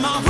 My